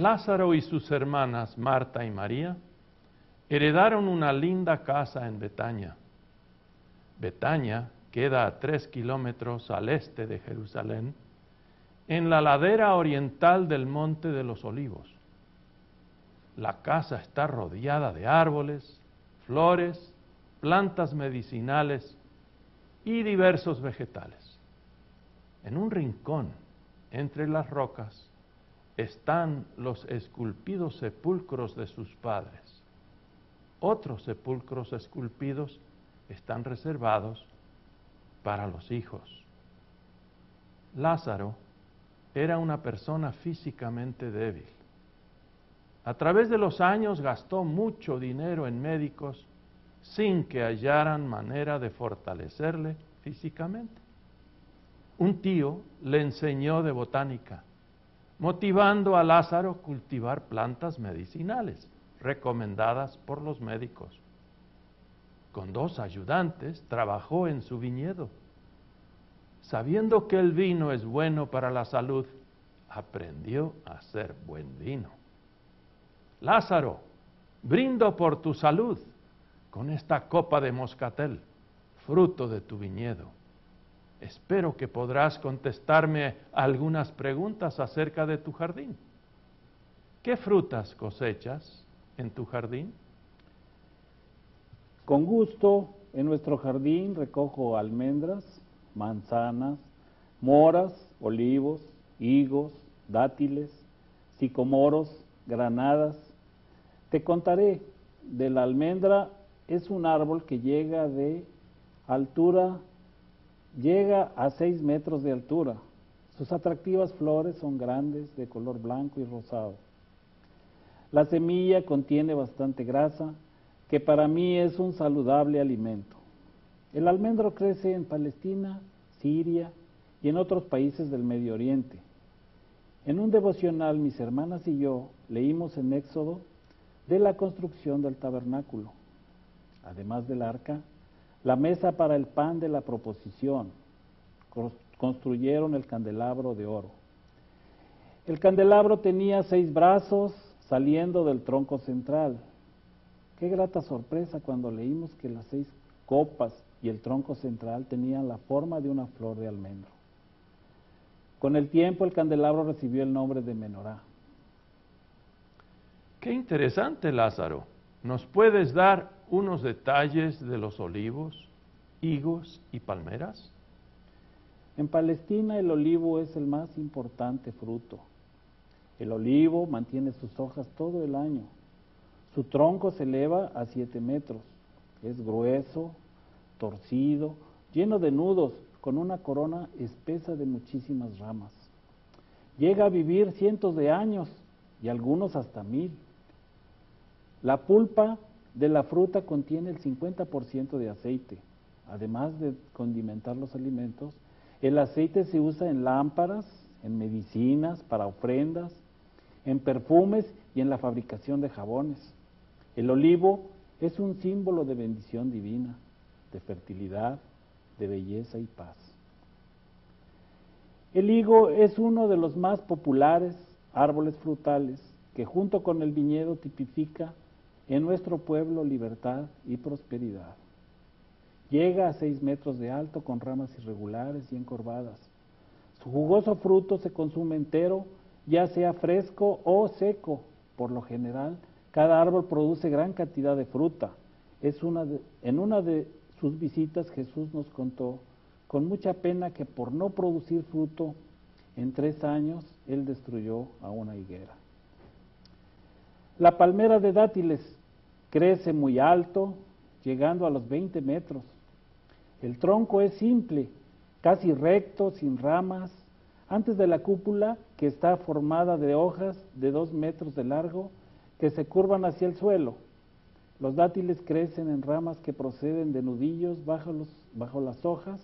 Lázaro y sus hermanas, Marta y María, heredaron una linda casa en Betania. Betania queda a tres kilómetros al este de Jerusalén, en la ladera oriental del Monte de los Olivos. La casa está rodeada de árboles, flores, plantas medicinales y diversos vegetales. En un rincón entre las rocas están los esculpidos sepulcros de sus padres. Otros sepulcros esculpidos están reservados para los hijos. Lázaro era una persona físicamente débil. A través de los años gastó mucho dinero en médicos sin que hallaran manera de fortalecerle físicamente. Un tío le enseñó de botánica, motivando a Lázaro cultivar plantas medicinales recomendadas por los médicos. Con dos ayudantes trabajó en su viñedo. Sabiendo que el vino es bueno para la salud, aprendió a hacer buen vino. Lázaro, brindo por tu salud con esta copa de moscatel, fruto de tu viñedo. Espero que podrás contestarme algunas preguntas acerca de tu jardín. ¿Qué frutas cosechas en tu jardín? Con gusto, en nuestro jardín recojo almendras, manzanas, moras, olivos, higos, dátiles, sicomoros, granadas. Te contaré de la almendra, es un árbol que llega de altura Llega a 6 metros de altura. Sus atractivas flores son grandes, de color blanco y rosado. La semilla contiene bastante grasa, que para mí es un saludable alimento. El almendro crece en Palestina, Siria y en otros países del Medio Oriente. En un devocional mis hermanas y yo leímos en Éxodo de la construcción del tabernáculo. Además del arca, la mesa para el pan de la proposición. Construyeron el candelabro de oro. El candelabro tenía seis brazos saliendo del tronco central. Qué grata sorpresa cuando leímos que las seis copas y el tronco central tenían la forma de una flor de almendro. Con el tiempo el candelabro recibió el nombre de menorá. Qué interesante, Lázaro. ¿Nos puedes dar unos detalles de los olivos, higos y palmeras? En Palestina el olivo es el más importante fruto. El olivo mantiene sus hojas todo el año. Su tronco se eleva a siete metros. Es grueso, torcido, lleno de nudos, con una corona espesa de muchísimas ramas. Llega a vivir cientos de años y algunos hasta mil. La pulpa de la fruta contiene el 50% de aceite. Además de condimentar los alimentos, el aceite se usa en lámparas, en medicinas, para ofrendas, en perfumes y en la fabricación de jabones. El olivo es un símbolo de bendición divina, de fertilidad, de belleza y paz. El higo es uno de los más populares árboles frutales que junto con el viñedo tipifica en nuestro pueblo libertad y prosperidad. Llega a seis metros de alto con ramas irregulares y encorvadas. Su jugoso fruto se consume entero, ya sea fresco o seco. Por lo general, cada árbol produce gran cantidad de fruta. Es una en una de sus visitas Jesús nos contó con mucha pena que por no producir fruto, en tres años él destruyó a una higuera. La palmera de dátiles crece muy alto, llegando a los 20 metros. El tronco es simple, casi recto, sin ramas. Antes de la cúpula, que está formada de hojas de dos metros de largo, que se curvan hacia el suelo. Los dátiles crecen en ramas que proceden de nudillos bajo, los, bajo las hojas,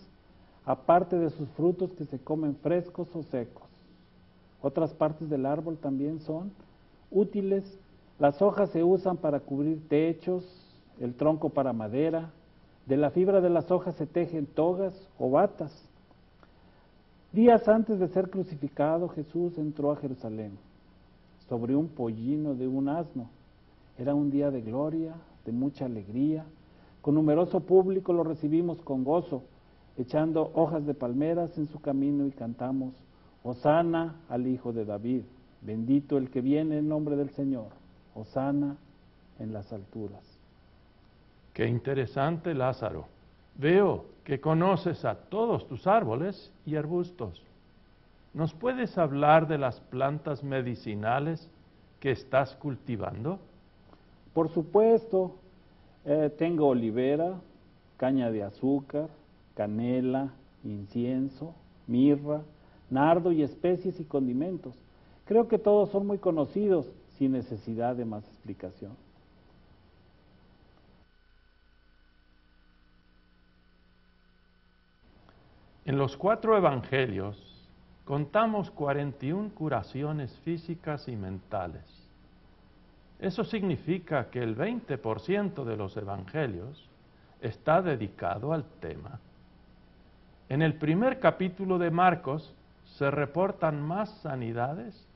aparte de sus frutos que se comen frescos o secos. Otras partes del árbol también son útiles las hojas se usan para cubrir techos, el tronco para madera. De la fibra de las hojas se tejen togas o batas. Días antes de ser crucificado, Jesús entró a Jerusalén. sobre un pollino de un asno. Era un día de gloria, de mucha alegría. Con numeroso público lo recibimos con gozo, echando hojas de palmeras en su camino y cantamos, Osana al Hijo de David, bendito el que viene en nombre del Señor, Osana en las alturas. Qué interesante, Lázaro. Veo que conoces a todos tus árboles y arbustos. ¿Nos puedes hablar de las plantas medicinales que estás cultivando? Por supuesto, eh, tengo olivera, caña de azúcar, canela, incienso, mirra, nardo y especies y condimentos. Creo que todos son muy conocidos sin necesidad de más explicación. En los cuatro evangelios contamos 41 curaciones físicas y mentales. Eso significa que el 20% de los evangelios está dedicado al tema. En el primer capítulo de Marcos se reportan más sanidades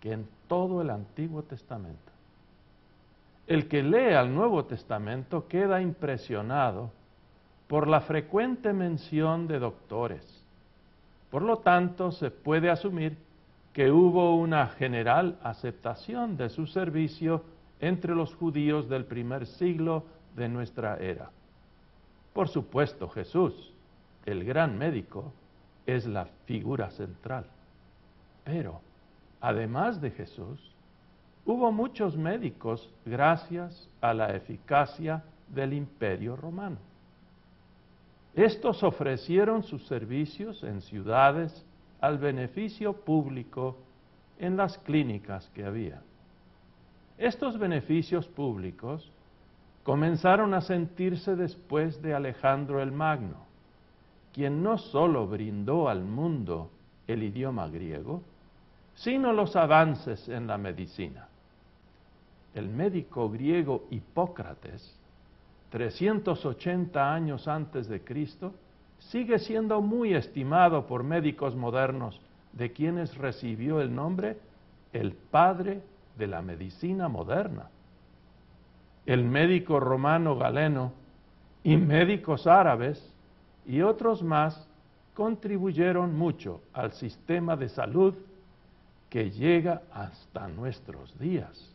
que en todo el Antiguo Testamento. El que lee al Nuevo Testamento queda impresionado por la frecuente mención de doctores. Por lo tanto, se puede asumir que hubo una general aceptación de su servicio entre los judíos del primer siglo de nuestra era. Por supuesto, Jesús, el gran médico, es la figura central. Pero, además de Jesús, hubo muchos médicos gracias a la eficacia del imperio romano. Estos ofrecieron sus servicios en ciudades al beneficio público en las clínicas que había. Estos beneficios públicos comenzaron a sentirse después de Alejandro el Magno, quien no sólo brindó al mundo el idioma griego, sino los avances en la medicina. El médico griego Hipócrates 380 años antes de Cristo, sigue siendo muy estimado por médicos modernos, de quienes recibió el nombre el padre de la medicina moderna. El médico romano Galeno y médicos árabes y otros más contribuyeron mucho al sistema de salud que llega hasta nuestros días.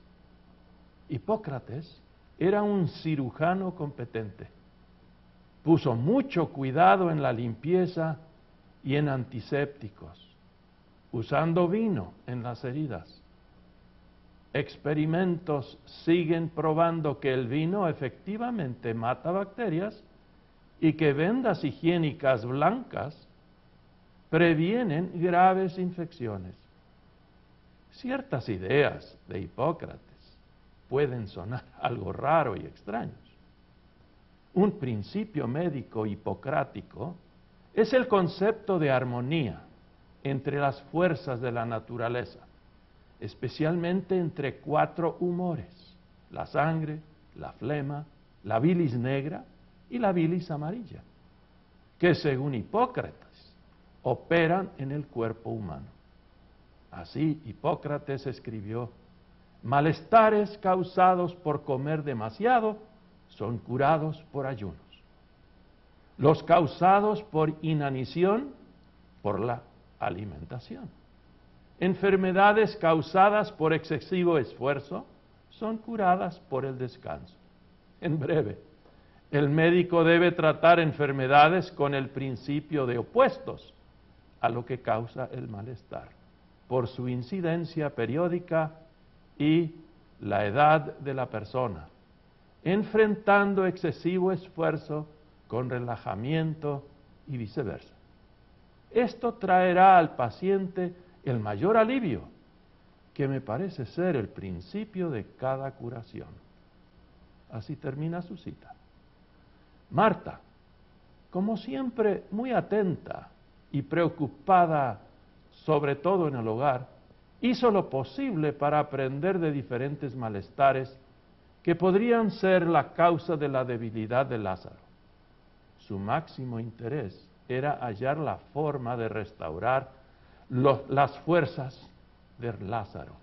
Hipócrates era un cirujano competente. Puso mucho cuidado en la limpieza y en antisépticos, usando vino en las heridas. Experimentos siguen probando que el vino efectivamente mata bacterias y que vendas higiénicas blancas previenen graves infecciones. Ciertas ideas de Hipócrates pueden sonar algo raro y extraños. Un principio médico hipocrático es el concepto de armonía entre las fuerzas de la naturaleza, especialmente entre cuatro humores, la sangre, la flema, la bilis negra y la bilis amarilla, que según Hipócrates operan en el cuerpo humano. Así Hipócrates escribió Malestares causados por comer demasiado son curados por ayunos. Los causados por inanición, por la alimentación. Enfermedades causadas por excesivo esfuerzo son curadas por el descanso. En breve, el médico debe tratar enfermedades con el principio de opuestos a lo que causa el malestar, por su incidencia periódica y la edad de la persona, enfrentando excesivo esfuerzo con relajamiento y viceversa. Esto traerá al paciente el mayor alivio, que me parece ser el principio de cada curación. Así termina su cita. Marta, como siempre muy atenta y preocupada, sobre todo en el hogar, hizo lo posible para aprender de diferentes malestares que podrían ser la causa de la debilidad de Lázaro. Su máximo interés era hallar la forma de restaurar las fuerzas de Lázaro.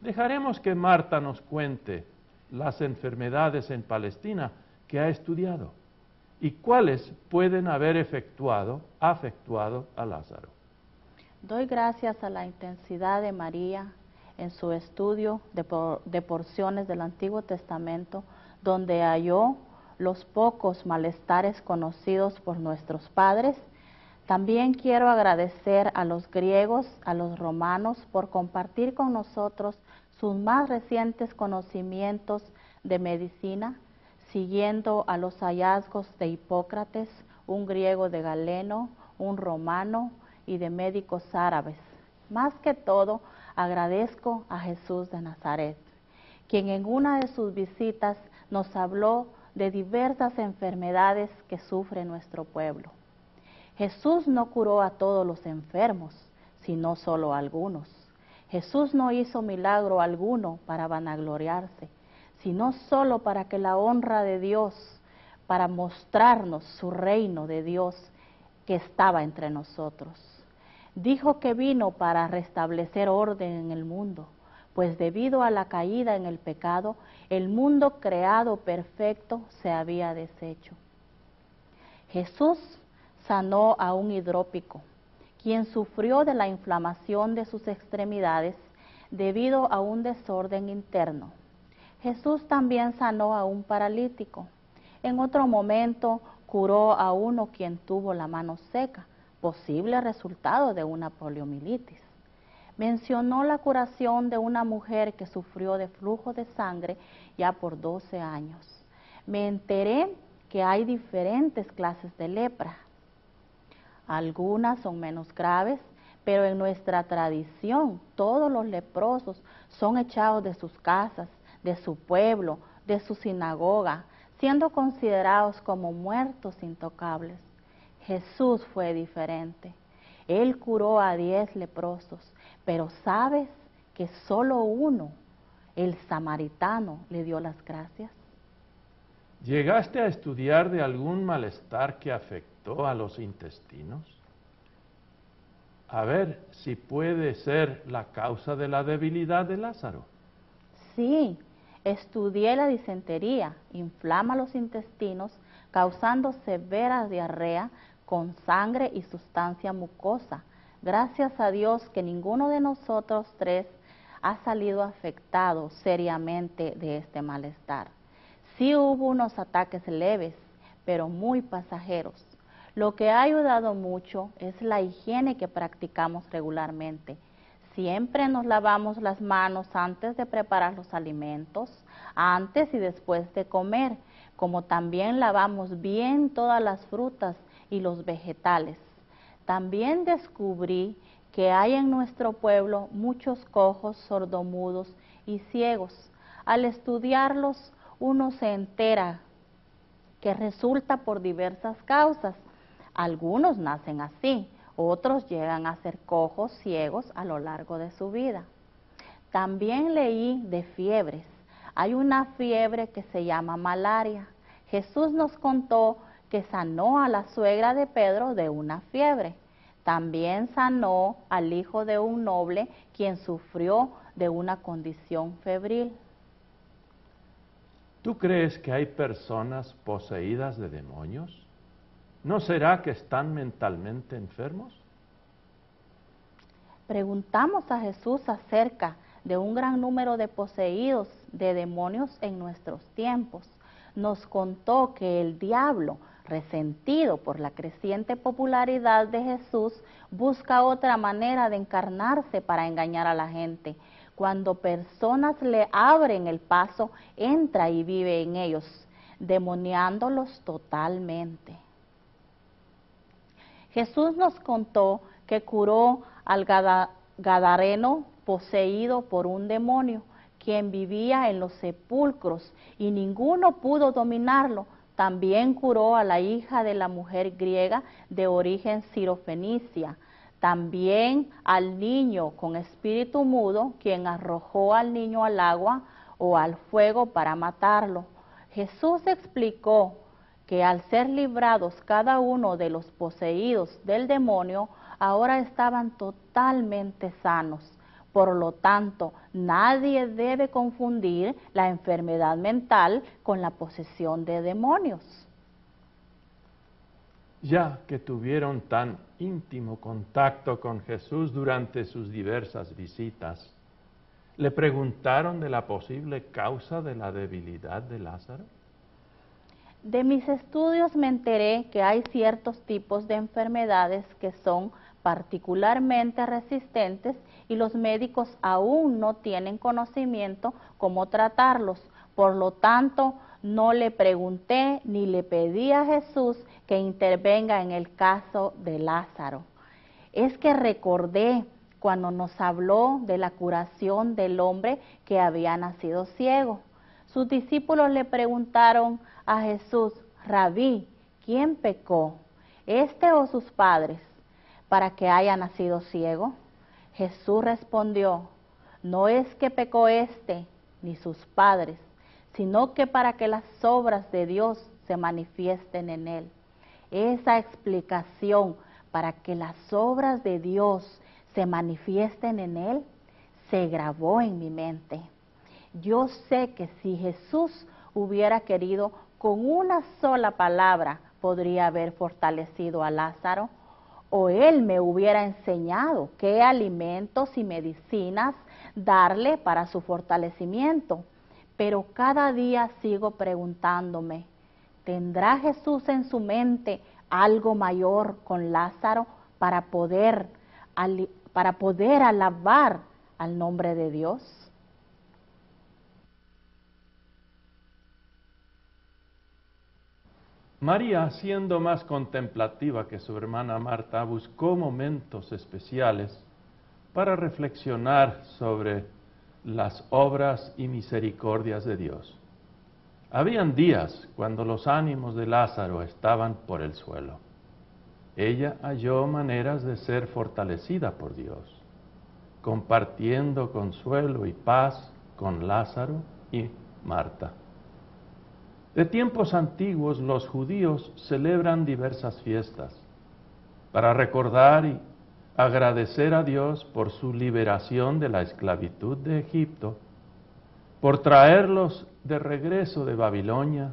Dejaremos que Marta nos cuente las enfermedades en Palestina que ha estudiado y cuáles pueden haber efectuado, afectuado a Lázaro. Doy gracias a la intensidad de María en su estudio de, porciones del Antiguo Testamento, donde halló los pocos malestares conocidos por nuestros padres. También quiero agradecer a los griegos, a los romanos, por compartir con nosotros sus más recientes conocimientos de medicina, siguiendo a los hallazgos de Hipócrates, un griego de Galeno, un romano y de médicos árabes. Más que todo, agradezco a Jesús de Nazaret, quien en una de sus visitas nos habló de diversas enfermedades que sufre nuestro pueblo. Jesús no curó a todos los enfermos, sino solo a algunos. Jesús no hizo milagro alguno para vanagloriarse, sino solo para que la honra de Dios, para mostrarnos su reino de Dios que estaba entre nosotros. Dijo que vino para restablecer orden en el mundo, pues debido a la caída en el pecado, el mundo creado perfecto se había deshecho. Jesús sanó a un hidrópico, quien sufrió de la inflamación de sus extremidades debido a un desorden interno. Jesús también sanó a un paralítico. En otro momento curó a uno quien tuvo la mano seca, posible resultado de una poliomielitis mencionó la curación de una mujer que sufrió de flujo de sangre ya por 12 años. Me enteré que hay diferentes clases de lepra. Algunas son menos graves, pero en nuestra tradición todos los leprosos son echados de sus casas, de su pueblo, de su sinagoga, siendo considerados como muertos intocables. Jesús fue diferente. Él curó a diez leprosos pero sabes que solo uno, el samaritano, le dio las gracias. ¿Llegaste a estudiar de algún malestar que afectó a los intestinos? A ver si puede ser la causa de la debilidad de Lázaro. Sí, estudié la disentería, inflama los intestinos, causando severa diarrea con sangre y sustancia mucosa Gracias a Dios que ninguno de nosotros tres ha salido afectado seriamente de este malestar. Sí hubo unos ataques leves, pero muy pasajeros. Lo que ha ayudado mucho es la higiene que practicamos regularmente. Siempre nos lavamos las manos antes de preparar los alimentos, antes y después de comer, como también lavamos bien todas las frutas y los vegetales. También descubrí que hay en nuestro pueblo muchos cojos, sordomudos y ciegos. Al estudiarlos, uno se entera que resulta por diversas causas. Algunos nacen así, otros llegan a ser cojos, ciegos a lo largo de su vida. También leí de fiebres. Hay una fiebre que se llama malaria. Jesús nos contó que sanó a la suegra de Pedro de una fiebre. También sanó al hijo de un noble quien sufrió de una condición febril. ¿Tú crees que hay personas poseídas de demonios? ¿No será que están mentalmente enfermos? Preguntamos a Jesús acerca de un gran número de poseídos de demonios en nuestros tiempos. Nos contó que el diablo resentido por la creciente popularidad de Jesús, busca otra manera de encarnarse para engañar a la gente. Cuando personas le abren el paso, entra y vive en ellos, demoniándolos totalmente. Jesús nos contó que curó al Gadareno poseído por un demonio, quien vivía en los sepulcros y ninguno pudo dominarlo también curó a la hija de la mujer griega de origen sirofenicia. También al niño con espíritu mudo, quien arrojó al niño al agua o al fuego para matarlo. Jesús explicó que al ser librados cada uno de los poseídos del demonio, ahora estaban totalmente sanos, Por lo tanto, nadie debe confundir la enfermedad mental con la posesión de demonios. Ya que tuvieron tan íntimo contacto con Jesús durante sus diversas visitas, ¿le preguntaron de la posible causa de la debilidad de Lázaro? De mis estudios me enteré que hay ciertos tipos de enfermedades que son particularmente resistentes y los médicos aún no tienen conocimiento cómo tratarlos. Por lo tanto, no le pregunté ni le pedí a Jesús que intervenga en el caso de Lázaro. Es que recordé cuando nos habló de la curación del hombre que había nacido ciego. Sus discípulos le preguntaron a Jesús, Rabí, ¿quién pecó? ¿Este o sus padres? Para que haya nacido ciego? Jesús respondió, no es que pecó éste ni sus padres, sino que para que las obras de Dios se manifiesten en él. Esa explicación para que las obras de Dios se manifiesten en él se grabó en mi mente. Yo sé que si Jesús hubiera querido, con una sola palabra podría haber fortalecido a Lázaro o él me hubiera enseñado qué alimentos y medicinas darle para su fortalecimiento. Pero cada día sigo preguntándome, ¿tendrá Jesús en su mente algo mayor con Lázaro para poder, para poder alabar al nombre de Dios? María, siendo más contemplativa que su hermana Marta, buscó momentos especiales para reflexionar sobre las obras y misericordias de Dios. Habían días cuando los ánimos de Lázaro estaban por el suelo. Ella halló maneras de ser fortalecida por Dios, compartiendo consuelo y paz con Lázaro y Marta. De tiempos antiguos los judíos celebran diversas fiestas para recordar y agradecer a Dios por su liberación de la esclavitud de Egipto, por traerlos de regreso de Babilonia,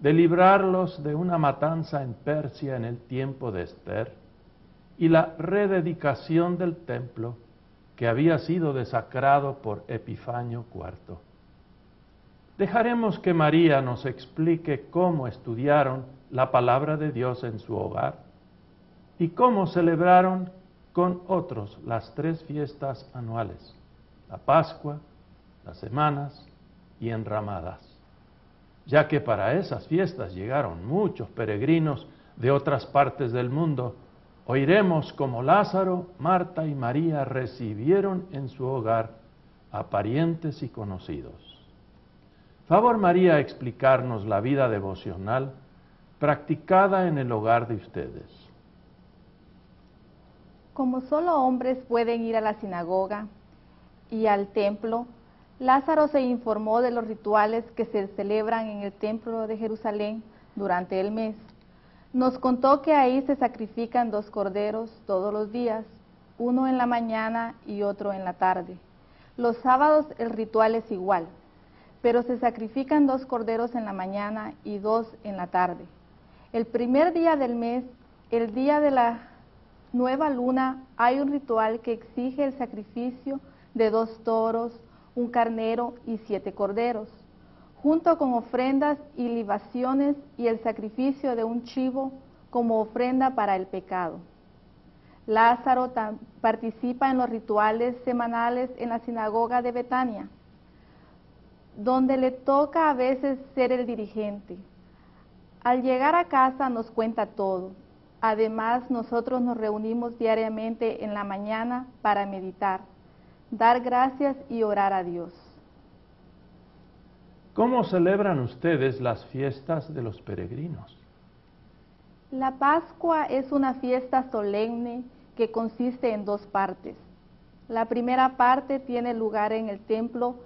de librarlos de una matanza en Persia en el tiempo de Esther, y la rededicación del templo que había sido desacrado por Epifanio IV. Dejaremos que María nos explique cómo estudiaron la palabra de Dios en su hogar y cómo celebraron con otros las tres fiestas anuales, la Pascua, las semanas y enramadas, ya que para esas fiestas llegaron muchos peregrinos de otras partes del mundo, oiremos cómo Lázaro, Marta y María recibieron en su hogar a parientes y conocidos. Favor María explicarnos la vida devocional practicada en el hogar de ustedes. Como solo hombres pueden ir a la sinagoga y al templo, Lázaro se informó de los rituales que se celebran en el templo de Jerusalén durante el mes. Nos contó que ahí se sacrifican dos corderos todos los días, uno en la mañana y otro en la tarde. Los sábados el ritual es igual pero se sacrifican dos corderos en la mañana y dos en la tarde. El primer día del mes, el día de la nueva luna, hay un ritual que exige el sacrificio de dos toros, un carnero y siete corderos, junto con ofrendas y libaciones y el sacrificio de un chivo como ofrenda para el pecado. Lázaro participa en los rituales semanales en la sinagoga de Betania donde le toca a veces ser el dirigente. Al llegar a casa nos cuenta todo. Además, nosotros nos reunimos diariamente en la mañana para meditar, dar gracias y orar a Dios. ¿Cómo celebran ustedes las fiestas de los peregrinos? La Pascua es una fiesta solemne que consiste en dos partes. La primera parte tiene lugar en el templo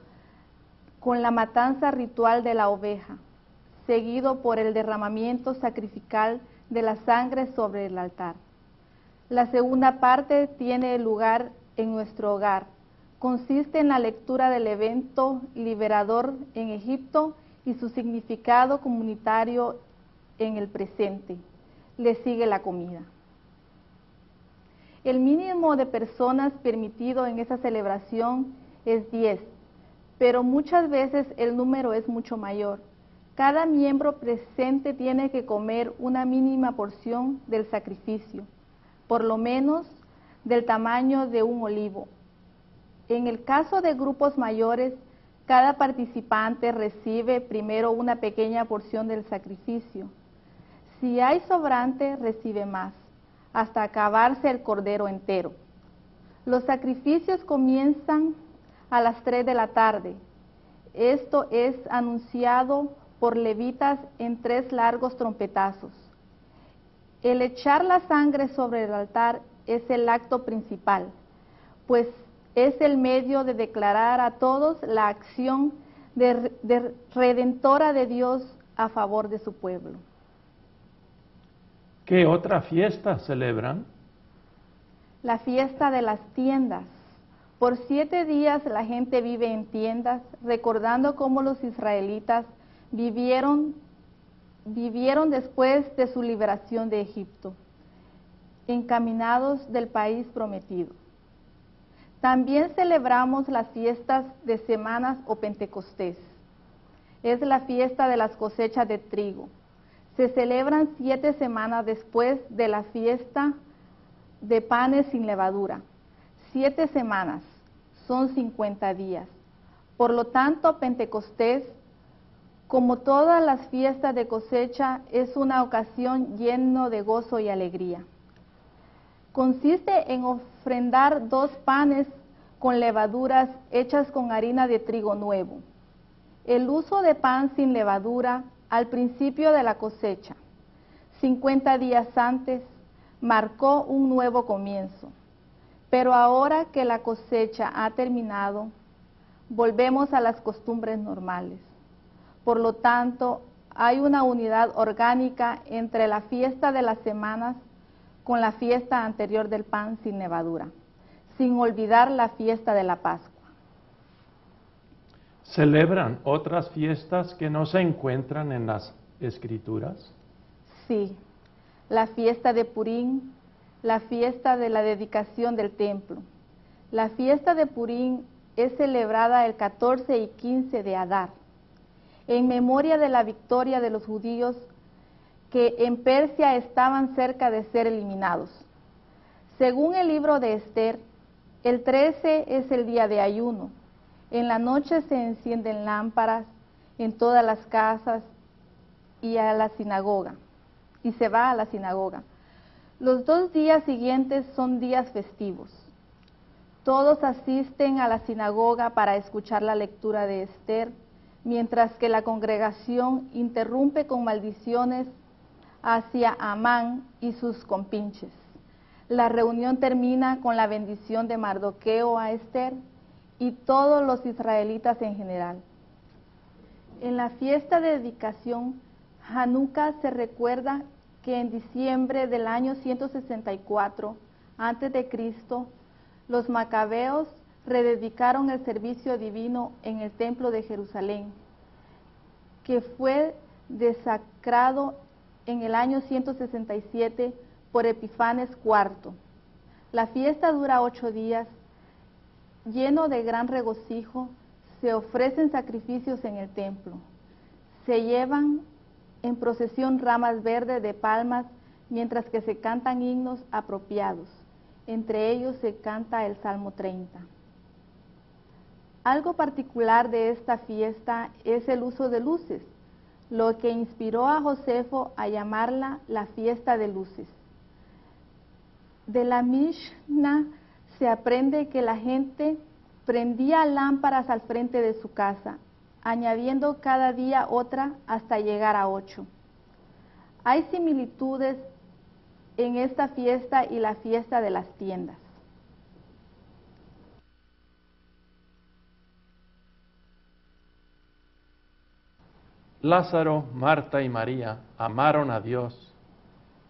con la matanza ritual de la oveja, seguido por el derramamiento sacrificial de la sangre sobre el altar. La segunda parte tiene lugar en nuestro hogar, consiste en la lectura del evento liberador en Egipto y su significado comunitario en el presente. Le sigue la comida. El mínimo de personas permitido en esa celebración es 10, pero muchas veces el número es mucho mayor. Cada miembro presente tiene que comer una mínima porción del sacrificio, por lo menos del tamaño de un olivo. En el caso de grupos mayores, cada participante recibe primero una pequeña porción del sacrificio. Si hay sobrante, recibe más, hasta acabarse el cordero entero. Los sacrificios comienzan a las 3 de la tarde. Esto es anunciado por levitas en tres largos trompetazos. El echar la sangre sobre el altar es el acto principal, pues es el medio de declarar a todos la acción de, redentora de Dios a favor de su pueblo. ¿Qué otra fiesta celebran? La fiesta de las tiendas. Por siete días la gente vive en tiendas, recordando cómo los israelitas vivieron, vivieron después de su liberación de Egipto, encaminados del país prometido. También celebramos las fiestas de semanas o Pentecostés. Es la fiesta de las cosechas de trigo. Se celebran siete semanas después de la fiesta de panes sin levadura. Siete semanas son 50 días. Por lo tanto, Pentecostés, como todas las fiestas de cosecha, es una ocasión lleno de gozo y alegría consiste en ofrendar dos panes con levaduras hechas con harina de trigo nuevo. El uso de pan sin levadura al principio de la cosecha, 50 días antes, marcó un nuevo comienzo. Pero ahora que la cosecha ha terminado, volvemos a las costumbres normales. Por lo tanto, hay una unidad orgánica entre la fiesta de las semanas con la fiesta anterior del pan sin levadura, sin olvidar la fiesta de la Pascua. ¿Celebran otras fiestas que no se encuentran en las escrituras? Sí, la fiesta de Purín, la fiesta de la dedicación del templo. La fiesta de Purín es celebrada el 14 y 15 de Adar, en memoria de la victoria de los judíos que en Persia estaban cerca de ser eliminados. Según el libro de Esther, el 13 es el día de ayuno. En la noche se encienden lámparas en todas las casas y a la sinagoga. Y se va a la sinagoga. Los dos días siguientes son días festivos. Todos asisten a la sinagoga para escuchar la lectura de Esther, mientras que la congregación interrumpe con maldiciones hacia Amán y sus compinches. La reunión termina con la bendición de Mardoqueo a Esther y todos los israelitas en general. En la fiesta de dedicación, Hanukkah se recuerda que en diciembre del año 164 a.C., los macabeos rededicaron el servicio divino en el templo de Jerusalén, que fue desacrado en el año 167 por Epifanes IV. La fiesta dura ocho días. Lleno de gran regocijo, se ofrecen sacrificios en el templo. Se llevan en procesión ramas verdes de palmas mientras que se cantan himnos apropiados. Entre ellos se canta el Salmo 30. Algo particular de esta fiesta es el uso de luces lo que inspiró a Josefo a llamarla la fiesta de luces. De la Mishnah se aprende que la gente prendía lámparas al frente de su casa, añadiendo cada día otra hasta llegar a ocho. Hay similitudes en esta fiesta y la fiesta de las tiendas. Lázaro, Marta y María amaron a Dios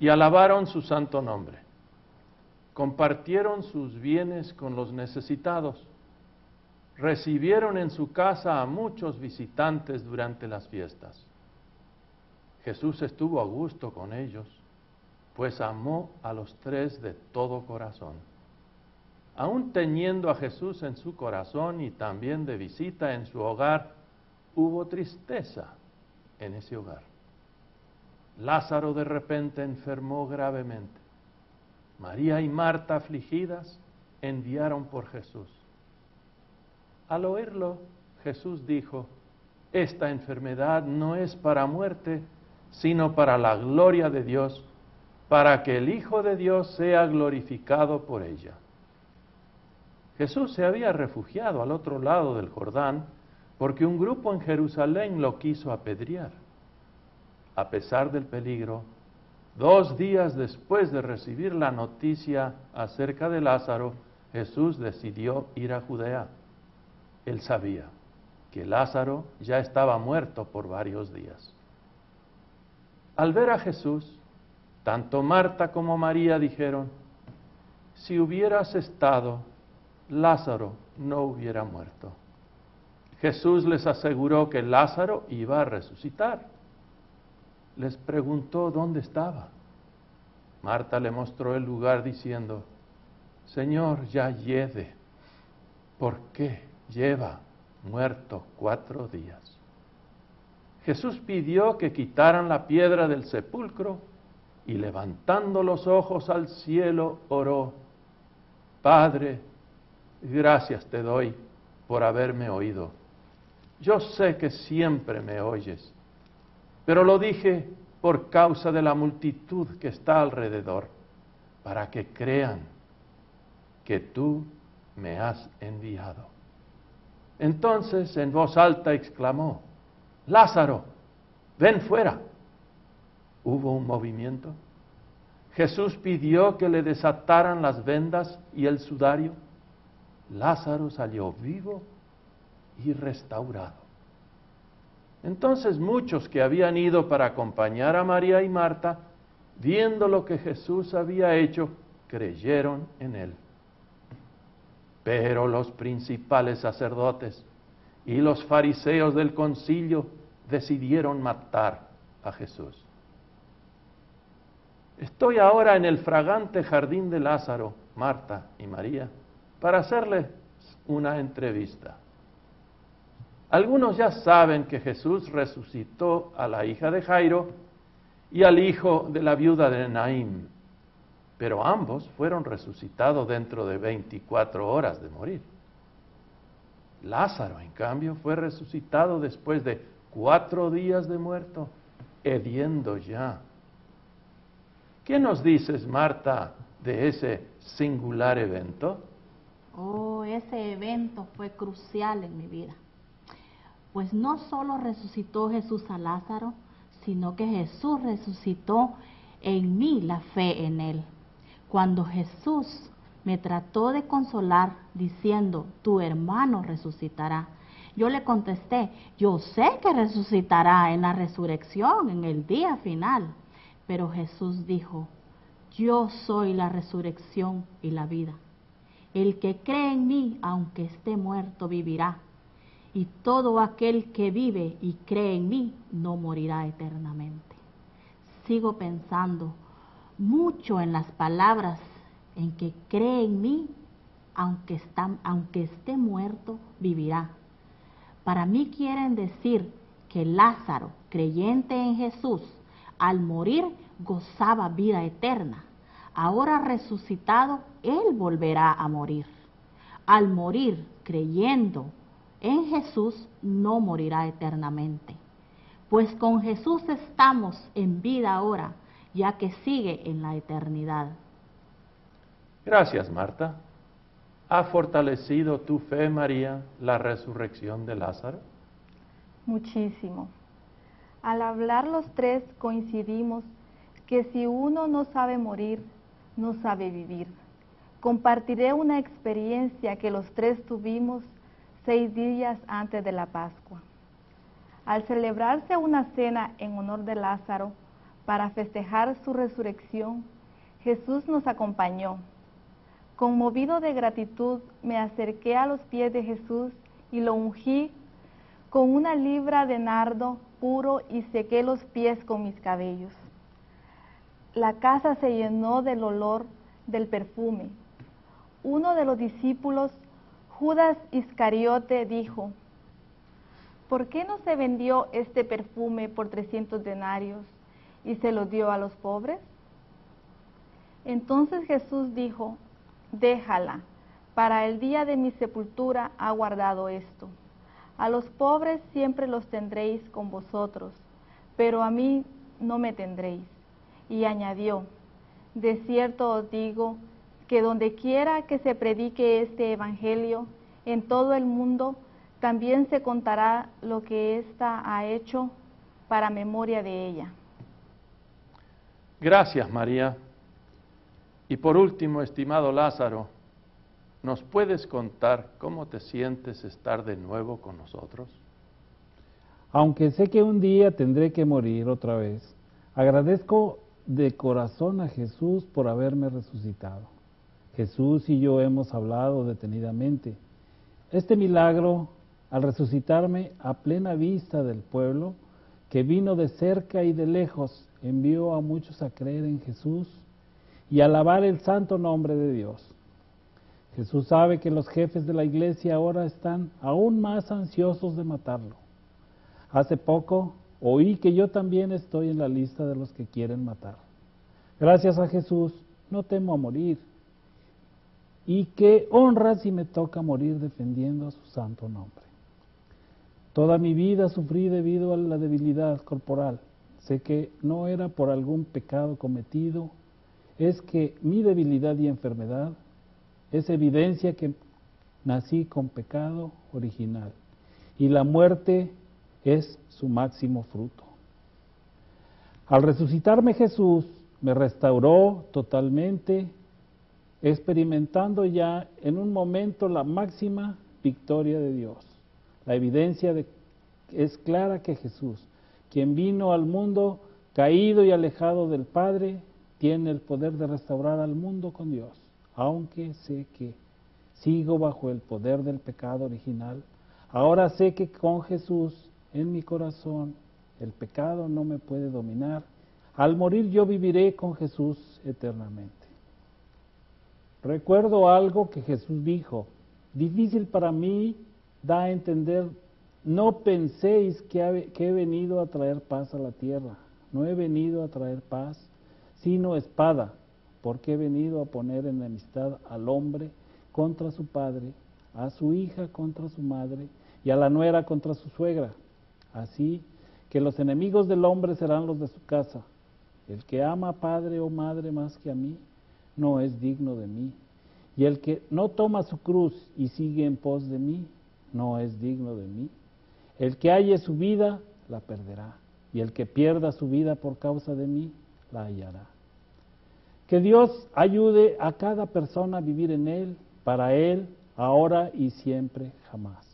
y alabaron su santo nombre. Compartieron sus bienes con los necesitados recibieron en su casa a muchos visitantes durante las fiestas. Jesús estuvo a gusto con ellos, pues amó a los tres de todo corazón. Aún teniendo a Jesús en su corazón y también de visita en su hogar, hubo tristeza en ese hogar. Lázaro de repente enfermó gravemente. María y Marta, afligidas, enviaron por Jesús. Al oírlo, Jesús dijo, esta enfermedad no es para muerte, sino para la gloria de Dios, para que el Hijo de Dios sea glorificado por ella. Jesús se había refugiado al otro lado del Jordán porque un grupo en Jerusalén lo quiso apedrear. A pesar del peligro, dos días después de recibir la noticia acerca de Lázaro, Jesús decidió ir a Judea. Él sabía que Lázaro ya estaba muerto por varios días. Al ver a Jesús, tanto Marta como María dijeron, si hubieras estado, Lázaro no hubiera muerto. Jesús les aseguró que Lázaro iba a resucitar. Les preguntó dónde estaba. Marta le mostró el lugar diciendo, Señor, ya lleve. ¿Por qué lleva muerto cuatro días? Jesús pidió que quitaran la piedra del sepulcro y levantando los ojos al cielo oró, Padre, gracias te doy por haberme oído. Yo sé que siempre me oyes, pero lo dije por causa de la multitud que está alrededor, para que crean que tú me has enviado. Entonces en voz alta exclamó, Lázaro, ven fuera. Hubo un movimiento. Jesús pidió que le desataran las vendas y el sudario. Lázaro salió vivo y restaurado. Entonces muchos que habían ido para acompañar a María y Marta, viendo lo que Jesús había hecho, creyeron en él. Pero los principales sacerdotes y los fariseos del concilio decidieron matar a Jesús. Estoy ahora en el fragante jardín de Lázaro, Marta y María, para hacerles una entrevista. Algunos ya saben que Jesús resucitó a la hija de Jairo y al hijo de la viuda de Naim, pero ambos fueron resucitados dentro de 24 horas de morir. Lázaro, en cambio, fue resucitado después de cuatro días de muerto, hediendo ya. ¿Qué nos dices, Marta, de ese singular evento? Oh, ese evento fue crucial en mi vida. Pues no solo resucitó Jesús a Lázaro, sino que Jesús resucitó en mí la fe en él. Cuando Jesús me trató de consolar diciendo, tu hermano resucitará. Yo le contesté, yo sé que resucitará en la resurrección, en el día final. Pero Jesús dijo, yo soy la resurrección y la vida. El que cree en mí, aunque esté muerto, vivirá. Y todo aquel que vive y cree en mí, no morirá eternamente. Sigo pensando, mucho en las palabras en que cree en mí, aunque, aunque esté muerto, vivirá. Para mí quieren decir que Lázaro, creyente en Jesús, al morir gozaba vida eterna. Ahora resucitado, él volverá a morir. Al morir creyendo en Jesús, no morirá eternamente. Pues con Jesús estamos en vida ahora ya que sigue en la eternidad. Gracias, Marta. ¿Ha fortalecido tu fe, María, la resurrección de Lázaro? Muchísimo. Al hablar los tres coincidimos que si uno no sabe morir, no sabe vivir. Compartiré una experiencia que los tres tuvimos seis días antes de la Pascua. Al celebrarse una cena en honor de Lázaro, para festejar su resurrección, Jesús nos acompañó. Conmovido de gratitud, me acerqué a los pies de Jesús y lo ungí con una libra de nardo puro y sequé los pies con mis cabellos. La casa se llenó del olor del perfume. Uno de los discípulos, Judas Iscariote, dijo, ¿por qué no se vendió este perfume por 300 denarios y se lo dio a los pobres? Entonces Jesús dijo, déjala, para el día de mi sepultura ha guardado esto. A los pobres siempre los tendréis con vosotros, pero a mí no me tendréis. Y añadió, de cierto os digo que donde quiera que se predique este Evangelio en todo el mundo, también se contará lo que ésta ha hecho para memoria de ella. Gracias, María. Y por último, estimado Lázaro, ¿nos puedes contar cómo te sientes estar de nuevo con nosotros? Aunque sé que un día tendré que morir otra vez, agradezco de corazón a Jesús por haberme resucitado. Jesús y yo hemos hablado detenidamente. Este milagro, al resucitarme a plena vista del pueblo, que vino de cerca y de lejos, envió a muchos a creer en Jesús y alabar el santo nombre de Dios. Jesús sabe que los jefes de la iglesia ahora están aún más ansiosos de matarlo. Hace poco oí que yo también estoy en la lista de los que quieren matar. Gracias a Jesús no temo a morir. Y qué honra si me toca morir defendiendo a su santo nombre. Toda mi vida sufrí debido a la debilidad corporal. Sé que no era por algún pecado cometido es que mi debilidad y enfermedad es evidencia que nací con pecado original y la muerte es su máximo fruto. Al resucitarme Jesús me restauró totalmente, experimentando ya en un momento la máxima victoria de Dios. La evidencia de, es clara que Jesús, quien vino al mundo caído y alejado del Padre, tiene el poder de restaurar al mundo con Dios, aunque sé que sigo bajo el poder del pecado original. Ahora sé que con Jesús en mi corazón el pecado no me puede dominar. Al morir yo viviré con Jesús eternamente. Recuerdo algo que Jesús dijo, difícil para mí da a entender, no penséis que, he venido a traer paz a la tierra, no he venido a traer paz, sino espada, porque he venido a poner en amistad al hombre contra su padre, a su hija contra su madre y a la nuera contra su suegra. Así que los enemigos del hombre serán los de su casa. El que ama a padre o madre más que a mí, no es digno de mí. Y el que no toma su cruz y sigue en pos de mí, no es digno de mí. El que halle su vida, la perderá. Y el que pierda su vida por causa de mí, la hallará. Que Dios ayude a cada persona a vivir en Él, para Él, ahora y siempre, jamás.